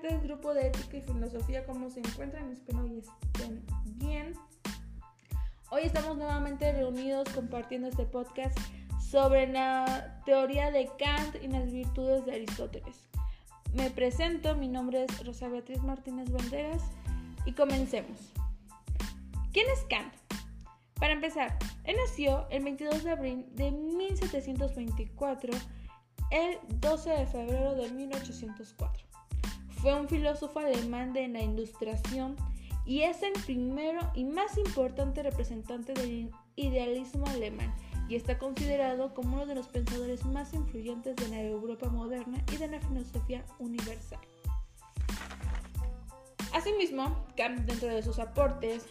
tardes, grupo de ética y filosofía, ¿cómo se encuentran? Espero y estén bien. Hoy estamos nuevamente reunidos compartiendo este podcast sobre la teoría de Kant y las virtudes de Aristóteles. Me presento, mi nombre es Rosa Beatriz Martínez Banderas y comencemos. ¿Quién es Kant? Para empezar, él nació el 22 de abril de 1724 el 12 de febrero de 1804. Fue un filósofo alemán de la Ilustración y es el primero y más importante representante del idealismo alemán y está considerado como uno de los pensadores más influyentes de la Europa moderna y de la filosofía universal. Asimismo, Kant, dentro de sus aportes,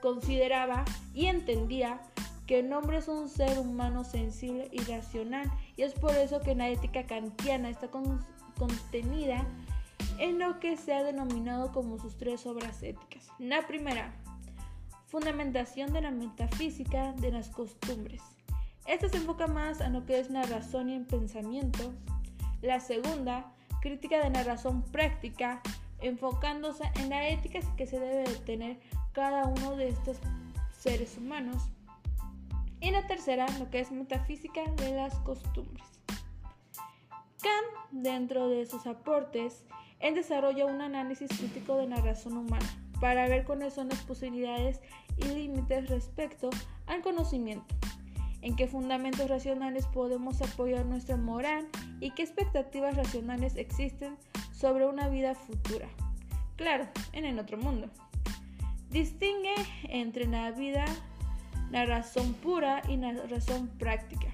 consideraba y entendía que el hombre es un ser humano sensible y racional y es por eso que la ética kantiana está contenida en lo que se ha denominado como sus tres obras éticas. La primera, fundamentación de la metafísica de las costumbres. Esta se enfoca más a lo que es la razón y el pensamiento. La segunda, crítica de la razón práctica, enfocándose en la ética que se debe de tener cada uno de estos seres humanos. Y la tercera, lo que es metafísica de las costumbres. Kant, dentro de sus aportes, él desarrolla un análisis crítico de la razón humana para ver cuáles son las posibilidades y límites respecto al conocimiento, en qué fundamentos racionales podemos apoyar nuestra moral y qué expectativas racionales existen sobre una vida futura. Claro, en el otro mundo. Distingue entre la vida la razón pura y la razón práctica.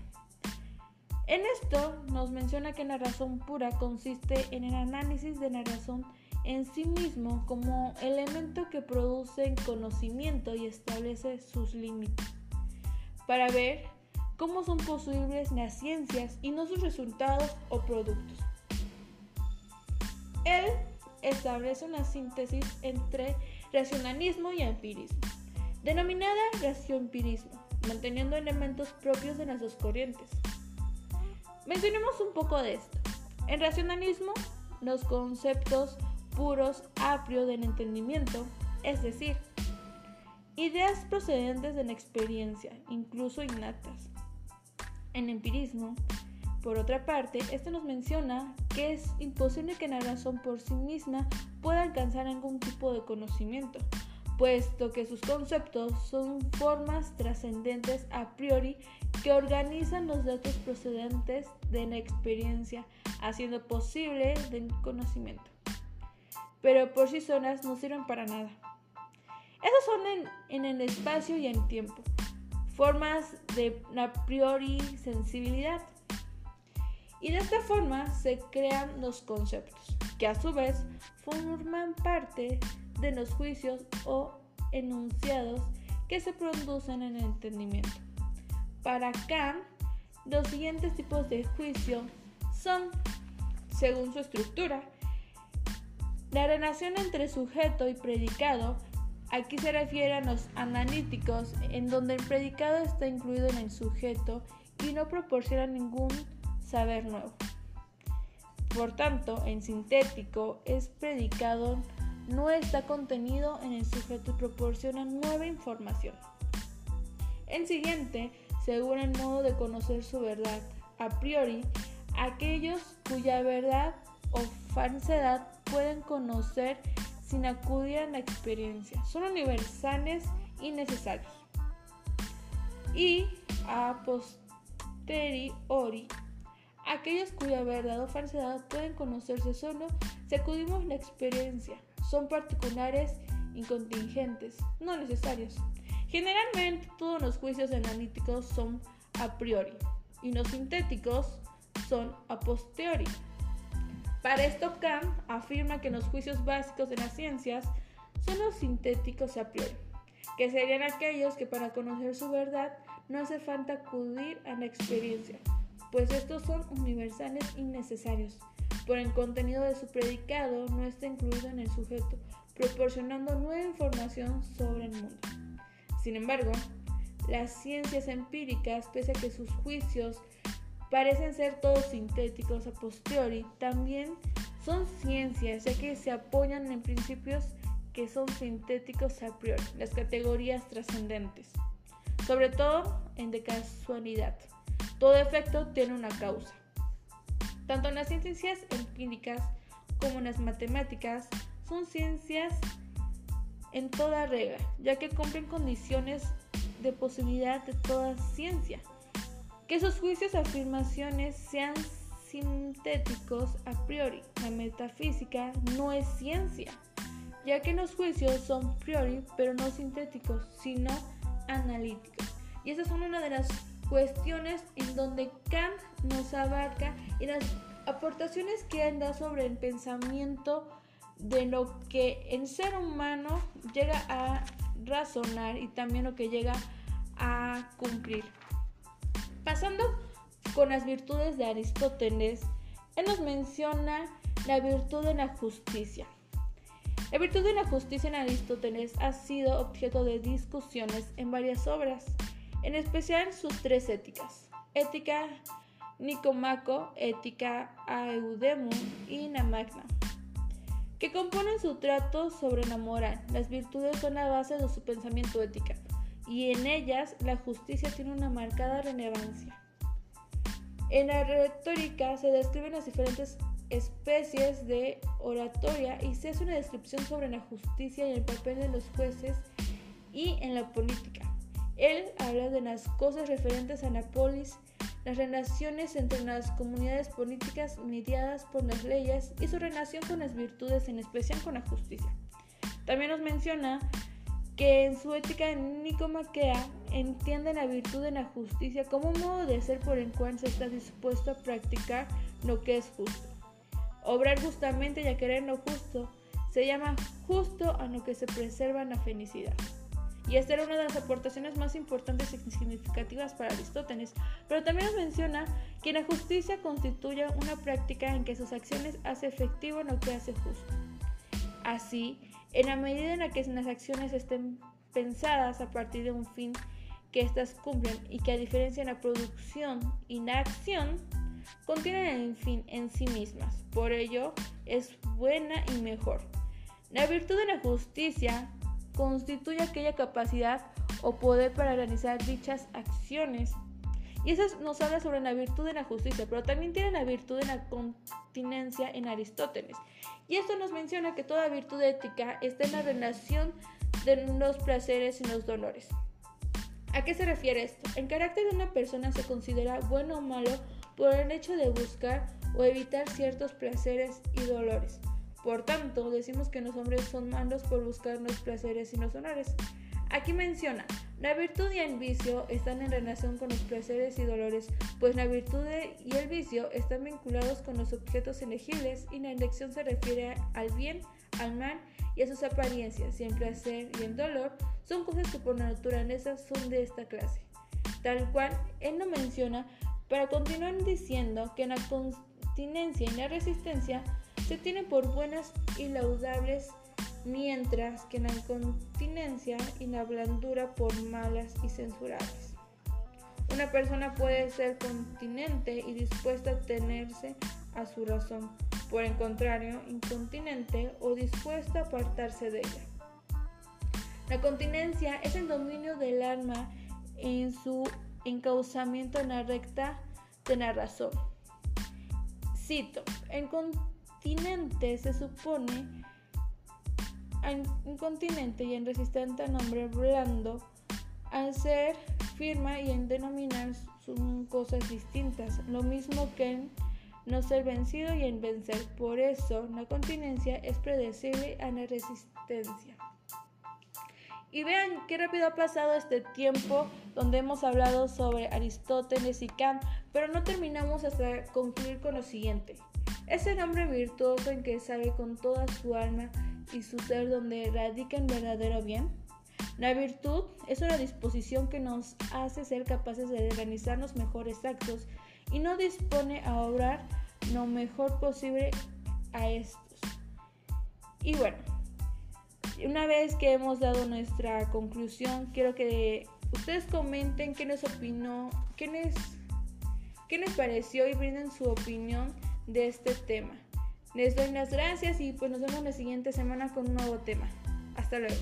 En esto nos menciona que la razón pura consiste en el análisis de la razón en sí mismo como elemento que produce conocimiento y establece sus límites, para ver cómo son posibles las ciencias y no sus resultados o productos. Él establece una síntesis entre racionalismo y empirismo denominada racioempirismo, manteniendo elementos propios de las dos corrientes. Mencionemos un poco de esto. En racionalismo, los conceptos puros a priori del entendimiento, es decir, ideas procedentes de la experiencia, incluso innatas. En empirismo, por otra parte, esto nos menciona que es imposible que la razón por sí misma pueda alcanzar algún tipo de conocimiento, puesto que sus conceptos son formas trascendentes a priori que organizan los datos procedentes de la experiencia, haciendo posible el conocimiento. Pero por sí solas no sirven para nada. Esas son en, en el espacio y en tiempo, formas de a priori sensibilidad. Y de esta forma se crean los conceptos, que a su vez forman parte de los juicios o enunciados que se producen en el entendimiento. Para Kant, los siguientes tipos de juicio son, según su estructura, la relación entre sujeto y predicado. Aquí se refiere a los analíticos, en donde el predicado está incluido en el sujeto y no proporciona ningún saber nuevo. Por tanto, en sintético es predicado no está contenido en el sujeto y proporciona nueva información. El siguiente, según el modo de conocer su verdad, a priori, aquellos cuya verdad o falsedad pueden conocer sin acudir a la experiencia. Son universales y necesarios. Y a posteriori, aquellos cuya verdad o falsedad pueden conocerse solo si acudimos a la experiencia son particulares y contingentes, no necesarios. Generalmente todos los juicios analíticos son a priori y los sintéticos son a posteriori. Para esto Kant afirma que los juicios básicos de las ciencias son los sintéticos a priori, que serían aquellos que para conocer su verdad no hace falta acudir a la experiencia, pues estos son universales y necesarios por el contenido de su predicado no está incluido en el sujeto, proporcionando nueva información sobre el mundo. Sin embargo, las ciencias empíricas, pese a que sus juicios parecen ser todos sintéticos a posteriori, también son ciencias ya que se apoyan en principios que son sintéticos a priori, las categorías trascendentes, sobre todo en de casualidad. Todo efecto tiene una causa. Tanto las ciencias empíricas como las matemáticas son ciencias en toda regla, ya que cumplen condiciones de posibilidad de toda ciencia. Que sus juicios o afirmaciones sean sintéticos a priori. La metafísica no es ciencia, ya que los juicios son priori, pero no sintéticos, sino analíticos. Y esa son una de las cuestiones en donde Kant nos abarca y las aportaciones que él da sobre el pensamiento de lo que el ser humano llega a razonar y también lo que llega a cumplir. Pasando con las virtudes de Aristóteles, él nos menciona la virtud de la justicia. La virtud de la justicia en Aristóteles ha sido objeto de discusiones en varias obras, en especial sus tres éticas, ética Nicomaco, ética Aeudemo y Namagna que componen su trato sobre la moral. Las virtudes son la base de su pensamiento ética y en ellas la justicia tiene una marcada relevancia. En la retórica se describen las diferentes especies de oratoria y se hace una descripción sobre la justicia y el papel de los jueces y en la política. Él habla de las cosas referentes a la polis las relaciones entre las comunidades políticas mediadas por las leyes y su relación con las virtudes, en especial con la justicia. También nos menciona que en su ética nicomaquea entiende la virtud de la justicia como un modo de ser por el cual se está dispuesto a practicar lo que es justo. Obrar justamente y a querer lo justo se llama justo a lo que se preserva la felicidad y esta era una de las aportaciones más importantes y significativas para Aristóteles, pero también menciona que la justicia constituye una práctica en que sus acciones hace efectivo lo que hace justo. Así, en la medida en la que las acciones estén pensadas a partir de un fin que éstas cumplen y que a diferencia de la producción y la acción, contienen el fin en sí mismas. Por ello, es buena y mejor. La virtud de la justicia constituye aquella capacidad o poder para realizar dichas acciones. Y eso nos habla sobre la virtud de la justicia, pero también tiene la virtud de la continencia en Aristóteles. Y esto nos menciona que toda virtud ética está en la relación de los placeres y los dolores. ¿A qué se refiere esto? El carácter de una persona se considera bueno o malo por el hecho de buscar o evitar ciertos placeres y dolores. Por tanto, decimos que los hombres son malos por buscar los placeres y los honores. Aquí menciona, la virtud y el vicio están en relación con los placeres y dolores, pues la virtud y el vicio están vinculados con los objetos elegibles y la elección se refiere al bien, al mal y a sus apariencias, y el placer y el dolor son cosas que por naturaleza son de esta clase. Tal cual, él lo menciona para continuar diciendo que la continencia y la resistencia se tienen por buenas y laudables, mientras que la incontinencia y la blandura por malas y censurables. Una persona puede ser continente y dispuesta a tenerse a su razón, por el contrario, incontinente o dispuesta a apartarse de ella. La continencia es el dominio del alma en su encauzamiento en la recta de la razón. Cito, en continente se supone un continente y en resistente a nombre blando, al ser firma y en denominar son cosas distintas, lo mismo que en no ser vencido y en vencer. Por eso la continencia es predecible a la resistencia. Y vean qué rápido ha pasado este tiempo donde hemos hablado sobre Aristóteles y Kant, pero no terminamos hasta concluir con lo siguiente. Ese hombre virtuoso en que sabe con toda su alma y su ser donde radica el verdadero bien. La virtud es una disposición que nos hace ser capaces de organizar los mejores actos y no dispone a obrar lo mejor posible a estos. Y bueno, una vez que hemos dado nuestra conclusión, quiero que ustedes comenten qué les opinó, qué les, qué les pareció y brinden su opinión de este tema. Les doy las gracias y pues nos vemos la siguiente semana con un nuevo tema. Hasta luego.